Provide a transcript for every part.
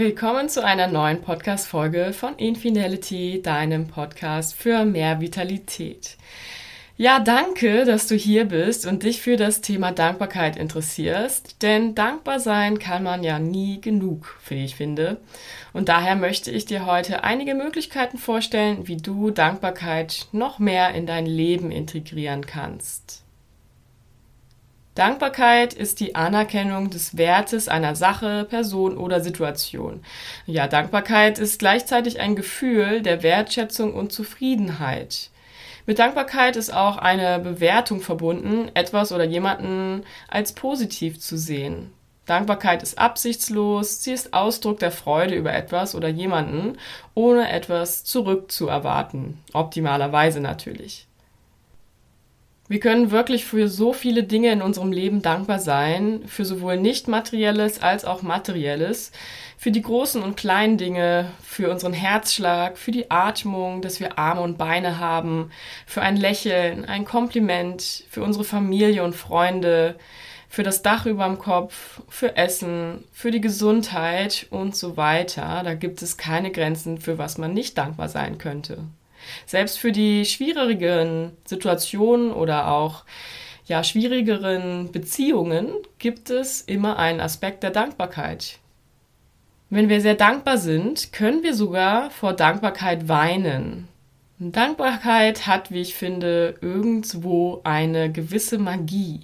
Willkommen zu einer neuen Podcast-Folge von Infinality, deinem Podcast für mehr Vitalität. Ja, danke, dass du hier bist und dich für das Thema Dankbarkeit interessierst, denn dankbar sein kann man ja nie genug, wie ich finde. Und daher möchte ich dir heute einige Möglichkeiten vorstellen, wie du Dankbarkeit noch mehr in dein Leben integrieren kannst. Dankbarkeit ist die Anerkennung des Wertes einer Sache, Person oder Situation. Ja, Dankbarkeit ist gleichzeitig ein Gefühl der Wertschätzung und Zufriedenheit. Mit Dankbarkeit ist auch eine Bewertung verbunden, etwas oder jemanden als positiv zu sehen. Dankbarkeit ist absichtslos, sie ist Ausdruck der Freude über etwas oder jemanden, ohne etwas zurückzuerwarten. Optimalerweise natürlich. Wir können wirklich für so viele Dinge in unserem Leben dankbar sein, für sowohl nicht materielles als auch materielles, für die großen und kleinen Dinge, für unseren Herzschlag, für die Atmung, dass wir Arme und Beine haben, für ein Lächeln, ein Kompliment, für unsere Familie und Freunde, für das Dach über dem Kopf, für Essen, für die Gesundheit und so weiter. Da gibt es keine Grenzen, für was man nicht dankbar sein könnte. Selbst für die schwierigeren Situationen oder auch ja, schwierigeren Beziehungen gibt es immer einen Aspekt der Dankbarkeit. Wenn wir sehr dankbar sind, können wir sogar vor Dankbarkeit weinen. Dankbarkeit hat, wie ich finde, irgendwo eine gewisse Magie.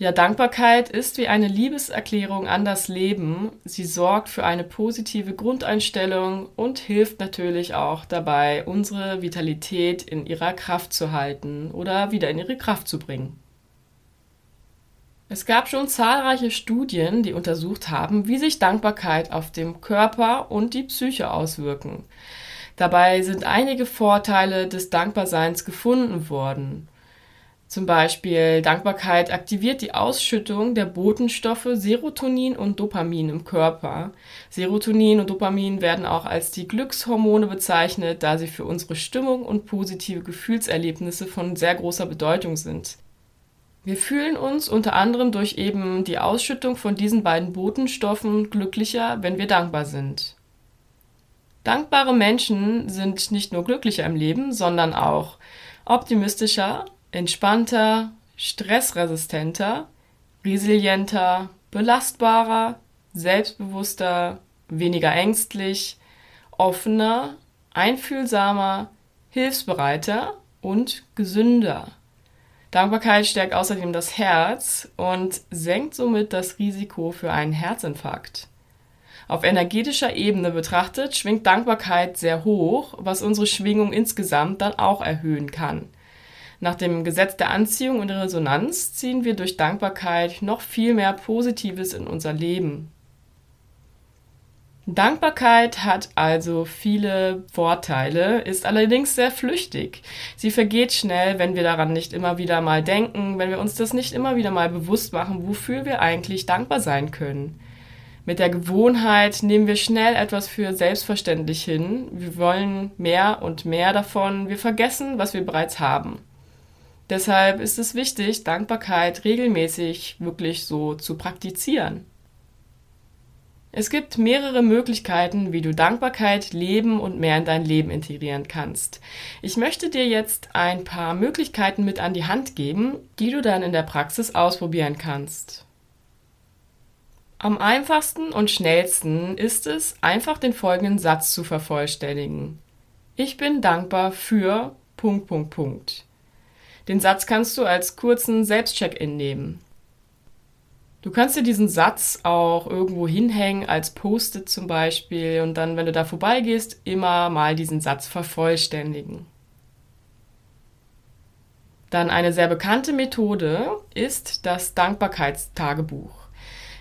Ja, Dankbarkeit ist wie eine Liebeserklärung an das Leben. Sie sorgt für eine positive Grundeinstellung und hilft natürlich auch dabei, unsere Vitalität in ihrer Kraft zu halten oder wieder in ihre Kraft zu bringen. Es gab schon zahlreiche Studien, die untersucht haben, wie sich Dankbarkeit auf den Körper und die Psyche auswirken. Dabei sind einige Vorteile des Dankbarseins gefunden worden. Zum Beispiel Dankbarkeit aktiviert die Ausschüttung der Botenstoffe Serotonin und Dopamin im Körper. Serotonin und Dopamin werden auch als die Glückshormone bezeichnet, da sie für unsere Stimmung und positive Gefühlserlebnisse von sehr großer Bedeutung sind. Wir fühlen uns unter anderem durch eben die Ausschüttung von diesen beiden Botenstoffen glücklicher, wenn wir dankbar sind. Dankbare Menschen sind nicht nur glücklicher im Leben, sondern auch optimistischer, entspannter, stressresistenter, resilienter, belastbarer, selbstbewusster, weniger ängstlich, offener, einfühlsamer, hilfsbereiter und gesünder. Dankbarkeit stärkt außerdem das Herz und senkt somit das Risiko für einen Herzinfarkt. Auf energetischer Ebene betrachtet schwingt Dankbarkeit sehr hoch, was unsere Schwingung insgesamt dann auch erhöhen kann. Nach dem Gesetz der Anziehung und der Resonanz ziehen wir durch Dankbarkeit noch viel mehr Positives in unser Leben. Dankbarkeit hat also viele Vorteile, ist allerdings sehr flüchtig. Sie vergeht schnell, wenn wir daran nicht immer wieder mal denken, wenn wir uns das nicht immer wieder mal bewusst machen, wofür wir eigentlich dankbar sein können. Mit der Gewohnheit nehmen wir schnell etwas für selbstverständlich hin. Wir wollen mehr und mehr davon. Wir vergessen, was wir bereits haben. Deshalb ist es wichtig, Dankbarkeit regelmäßig wirklich so zu praktizieren. Es gibt mehrere Möglichkeiten, wie du Dankbarkeit leben und mehr in dein Leben integrieren kannst. Ich möchte dir jetzt ein paar Möglichkeiten mit an die Hand geben, die du dann in der Praxis ausprobieren kannst. Am einfachsten und schnellsten ist es, einfach den folgenden Satz zu vervollständigen. Ich bin dankbar für Punkt, Punkt, Punkt. Den Satz kannst du als kurzen Selbstcheck-in nehmen. Du kannst dir diesen Satz auch irgendwo hinhängen, als Post-it zum Beispiel, und dann, wenn du da vorbeigehst, immer mal diesen Satz vervollständigen. Dann eine sehr bekannte Methode ist das Dankbarkeitstagebuch.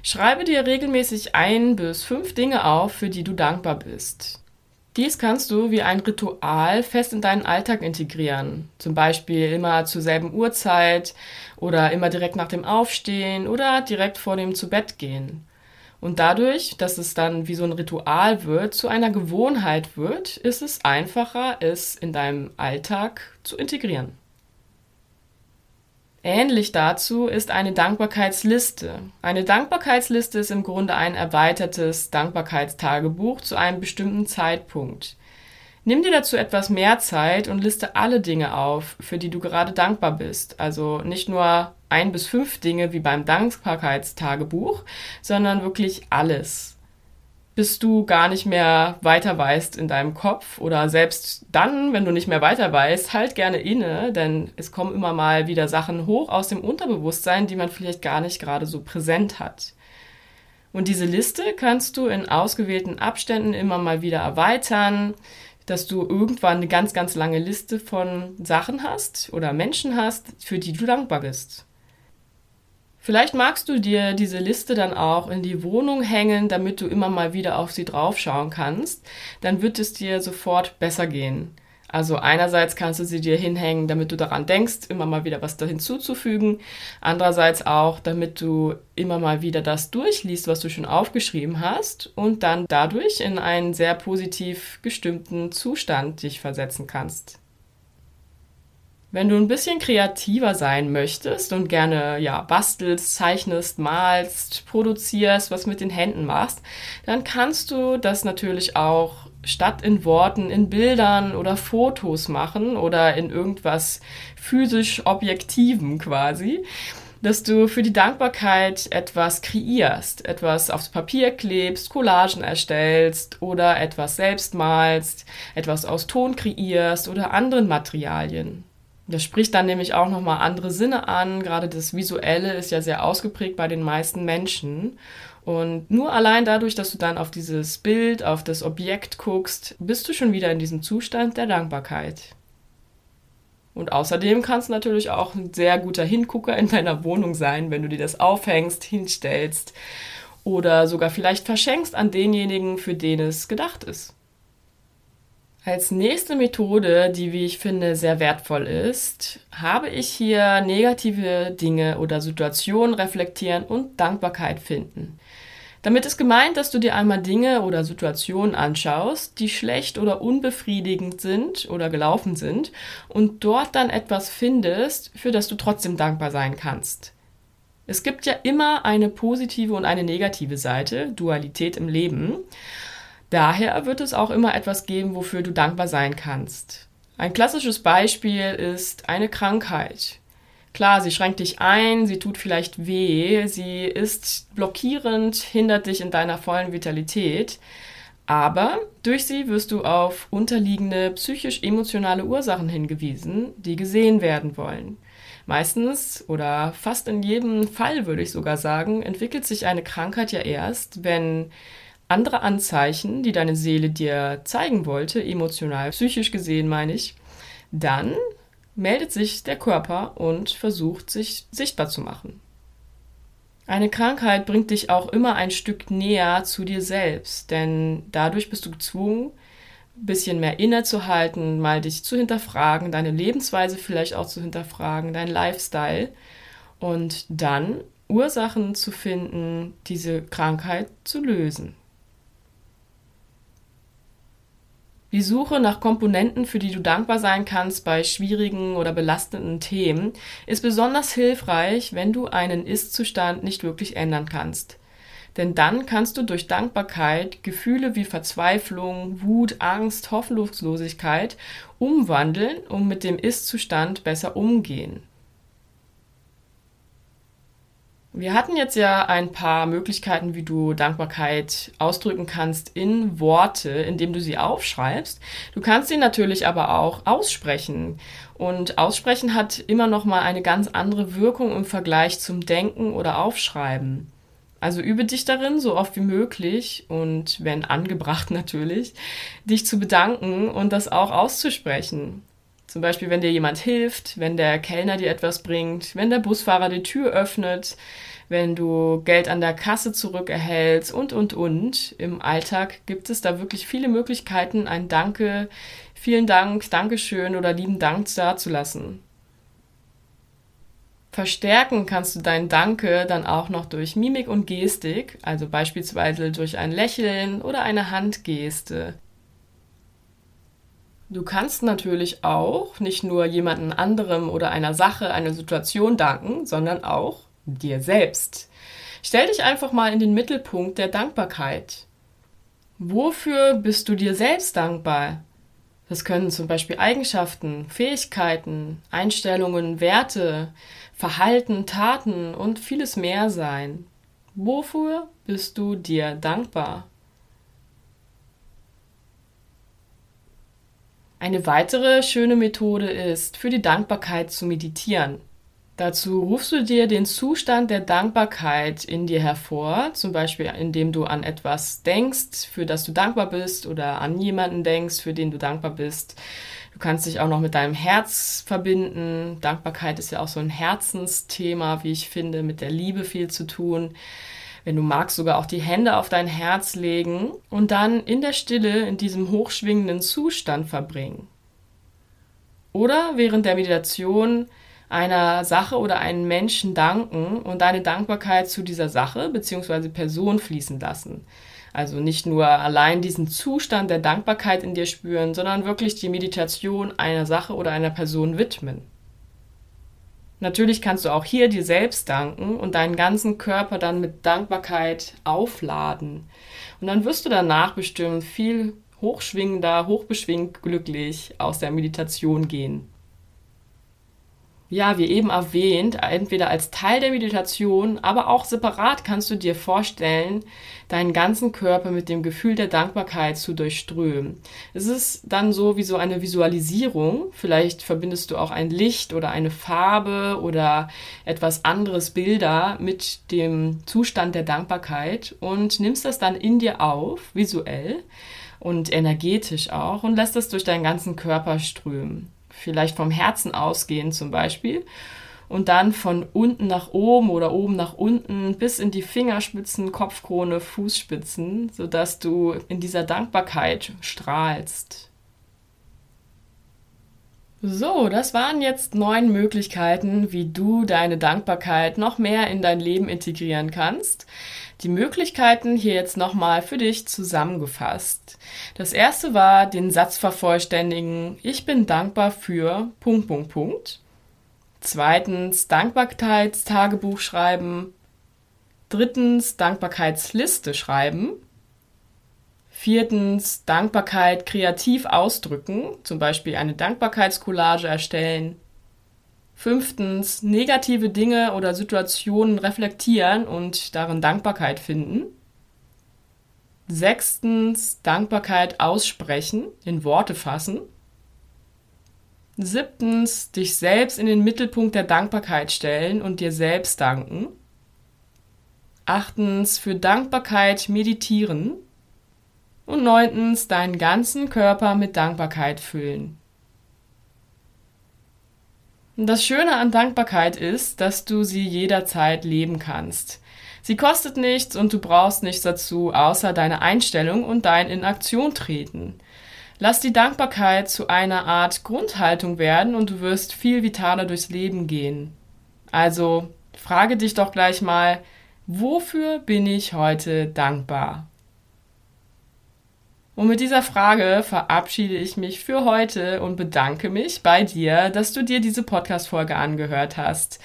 Schreibe dir regelmäßig ein bis fünf Dinge auf, für die du dankbar bist. Dies kannst du wie ein Ritual fest in deinen Alltag integrieren. Zum Beispiel immer zur selben Uhrzeit oder immer direkt nach dem Aufstehen oder direkt vor dem Zubettgehen. Und dadurch, dass es dann wie so ein Ritual wird, zu einer Gewohnheit wird, ist es einfacher, es in deinem Alltag zu integrieren. Ähnlich dazu ist eine Dankbarkeitsliste. Eine Dankbarkeitsliste ist im Grunde ein erweitertes Dankbarkeitstagebuch zu einem bestimmten Zeitpunkt. Nimm dir dazu etwas mehr Zeit und liste alle Dinge auf, für die du gerade dankbar bist. Also nicht nur ein bis fünf Dinge wie beim Dankbarkeitstagebuch, sondern wirklich alles bis du gar nicht mehr weiter weißt in deinem Kopf oder selbst dann, wenn du nicht mehr weiter weißt, halt gerne inne, denn es kommen immer mal wieder Sachen hoch aus dem Unterbewusstsein, die man vielleicht gar nicht gerade so präsent hat. Und diese Liste kannst du in ausgewählten Abständen immer mal wieder erweitern, dass du irgendwann eine ganz, ganz lange Liste von Sachen hast oder Menschen hast, für die du dankbar bist. Vielleicht magst du dir diese Liste dann auch in die Wohnung hängen, damit du immer mal wieder auf sie draufschauen kannst. Dann wird es dir sofort besser gehen. Also einerseits kannst du sie dir hinhängen, damit du daran denkst, immer mal wieder was da hinzuzufügen. Andererseits auch, damit du immer mal wieder das durchliest, was du schon aufgeschrieben hast und dann dadurch in einen sehr positiv gestimmten Zustand dich versetzen kannst. Wenn du ein bisschen kreativer sein möchtest und gerne ja bastelst, zeichnest, malst, produzierst, was mit den Händen machst, dann kannst du das natürlich auch statt in Worten in Bildern oder Fotos machen oder in irgendwas physisch Objektivem quasi, dass du für die Dankbarkeit etwas kreierst, etwas aufs Papier klebst, Collagen erstellst oder etwas selbst malst, etwas aus Ton kreierst oder anderen Materialien. Das spricht dann nämlich auch nochmal andere Sinne an. Gerade das Visuelle ist ja sehr ausgeprägt bei den meisten Menschen. Und nur allein dadurch, dass du dann auf dieses Bild, auf das Objekt guckst, bist du schon wieder in diesem Zustand der Dankbarkeit. Und außerdem kannst du natürlich auch ein sehr guter Hingucker in deiner Wohnung sein, wenn du dir das aufhängst, hinstellst oder sogar vielleicht verschenkst an denjenigen, für den es gedacht ist. Als nächste Methode, die, wie ich finde, sehr wertvoll ist, habe ich hier negative Dinge oder Situationen reflektieren und Dankbarkeit finden. Damit ist gemeint, dass du dir einmal Dinge oder Situationen anschaust, die schlecht oder unbefriedigend sind oder gelaufen sind und dort dann etwas findest, für das du trotzdem dankbar sein kannst. Es gibt ja immer eine positive und eine negative Seite, Dualität im Leben. Daher wird es auch immer etwas geben, wofür du dankbar sein kannst. Ein klassisches Beispiel ist eine Krankheit. Klar, sie schränkt dich ein, sie tut vielleicht weh, sie ist blockierend, hindert dich in deiner vollen Vitalität, aber durch sie wirst du auf unterliegende psychisch-emotionale Ursachen hingewiesen, die gesehen werden wollen. Meistens oder fast in jedem Fall würde ich sogar sagen, entwickelt sich eine Krankheit ja erst, wenn andere Anzeichen, die deine Seele dir zeigen wollte, emotional, psychisch gesehen meine ich, dann meldet sich der Körper und versucht sich sichtbar zu machen. Eine Krankheit bringt dich auch immer ein Stück näher zu dir selbst, denn dadurch bist du gezwungen, ein bisschen mehr innezuhalten, mal dich zu hinterfragen, deine Lebensweise vielleicht auch zu hinterfragen, dein Lifestyle und dann Ursachen zu finden, diese Krankheit zu lösen. Die Suche nach Komponenten, für die du dankbar sein kannst bei schwierigen oder belastenden Themen, ist besonders hilfreich, wenn du einen Ist-Zustand nicht wirklich ändern kannst. Denn dann kannst du durch Dankbarkeit Gefühle wie Verzweiflung, Wut, Angst, Hoffnungslosigkeit umwandeln und mit dem Ist-Zustand besser umgehen. Wir hatten jetzt ja ein paar Möglichkeiten, wie du Dankbarkeit ausdrücken kannst in Worte, indem du sie aufschreibst. Du kannst sie natürlich aber auch aussprechen. Und aussprechen hat immer noch mal eine ganz andere Wirkung im Vergleich zum Denken oder Aufschreiben. Also übe dich darin, so oft wie möglich und wenn angebracht natürlich, dich zu bedanken und das auch auszusprechen. Zum Beispiel, wenn dir jemand hilft, wenn der Kellner dir etwas bringt, wenn der Busfahrer die Tür öffnet, wenn du Geld an der Kasse zurückerhältst und, und, und. Im Alltag gibt es da wirklich viele Möglichkeiten, ein Danke, vielen Dank, Dankeschön oder lieben Dank dazulassen. Verstärken kannst du dein Danke dann auch noch durch Mimik und Gestik, also beispielsweise durch ein Lächeln oder eine Handgeste. Du kannst natürlich auch nicht nur jemandem anderem oder einer Sache, einer Situation danken, sondern auch dir selbst. Stell dich einfach mal in den Mittelpunkt der Dankbarkeit. Wofür bist du dir selbst dankbar? Das können zum Beispiel Eigenschaften, Fähigkeiten, Einstellungen, Werte, Verhalten, Taten und vieles mehr sein. Wofür bist du dir dankbar? Eine weitere schöne Methode ist, für die Dankbarkeit zu meditieren. Dazu rufst du dir den Zustand der Dankbarkeit in dir hervor, zum Beispiel indem du an etwas denkst, für das du dankbar bist, oder an jemanden denkst, für den du dankbar bist. Du kannst dich auch noch mit deinem Herz verbinden. Dankbarkeit ist ja auch so ein Herzensthema, wie ich finde, mit der Liebe viel zu tun. Wenn du magst, sogar auch die Hände auf dein Herz legen und dann in der Stille in diesem hochschwingenden Zustand verbringen. Oder während der Meditation einer Sache oder einem Menschen danken und deine Dankbarkeit zu dieser Sache bzw. Person fließen lassen. Also nicht nur allein diesen Zustand der Dankbarkeit in dir spüren, sondern wirklich die Meditation einer Sache oder einer Person widmen. Natürlich kannst du auch hier dir selbst danken und deinen ganzen Körper dann mit Dankbarkeit aufladen. Und dann wirst du danach bestimmt viel hochschwingender, hochbeschwingt glücklich aus der Meditation gehen ja, wie eben erwähnt, entweder als Teil der Meditation, aber auch separat kannst du dir vorstellen, deinen ganzen Körper mit dem Gefühl der Dankbarkeit zu durchströmen. Es ist dann so wie so eine Visualisierung. Vielleicht verbindest du auch ein Licht oder eine Farbe oder etwas anderes Bilder mit dem Zustand der Dankbarkeit und nimmst das dann in dir auf, visuell und energetisch auch, und lässt es durch deinen ganzen Körper strömen vielleicht vom Herzen ausgehen zum Beispiel und dann von unten nach oben oder oben nach unten bis in die Fingerspitzen, Kopfkrone, Fußspitzen, sodass du in dieser Dankbarkeit strahlst. So, das waren jetzt neun Möglichkeiten, wie du deine Dankbarkeit noch mehr in dein Leben integrieren kannst. Die Möglichkeiten hier jetzt nochmal für dich zusammengefasst. Das erste war den Satz vervollständigen. Ich bin dankbar für Punkt, Punkt, Punkt. Zweitens Dankbarkeitstagebuch schreiben. Drittens Dankbarkeitsliste schreiben. Viertens Dankbarkeit kreativ ausdrücken, zum Beispiel eine Dankbarkeitscollage erstellen. Fünftens, negative Dinge oder Situationen reflektieren und darin Dankbarkeit finden. Sechstens, Dankbarkeit aussprechen, in Worte fassen. Siebtens, dich selbst in den Mittelpunkt der Dankbarkeit stellen und dir selbst danken. Achtens, für Dankbarkeit meditieren. Und neuntens, deinen ganzen Körper mit Dankbarkeit füllen. Das Schöne an Dankbarkeit ist, dass du sie jederzeit leben kannst. Sie kostet nichts und du brauchst nichts dazu, außer deine Einstellung und dein in Aktion treten. Lass die Dankbarkeit zu einer Art Grundhaltung werden und du wirst viel vitaler durchs Leben gehen. Also frage dich doch gleich mal, wofür bin ich heute dankbar? Und mit dieser Frage verabschiede ich mich für heute und bedanke mich bei dir, dass du dir diese Podcast-Folge angehört hast.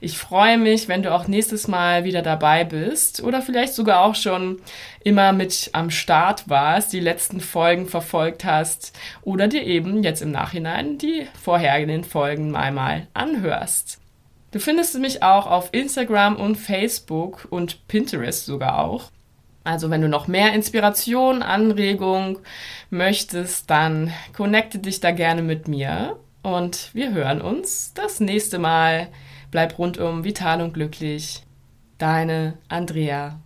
Ich freue mich, wenn du auch nächstes Mal wieder dabei bist oder vielleicht sogar auch schon immer mit am Start warst, die letzten Folgen verfolgt hast oder dir eben jetzt im Nachhinein die vorhergehenden Folgen mal mal anhörst. Du findest mich auch auf Instagram und Facebook und Pinterest sogar auch. Also wenn du noch mehr Inspiration, Anregung möchtest, dann connecte dich da gerne mit mir und wir hören uns das nächste Mal. Bleib rundum vital und glücklich. Deine Andrea.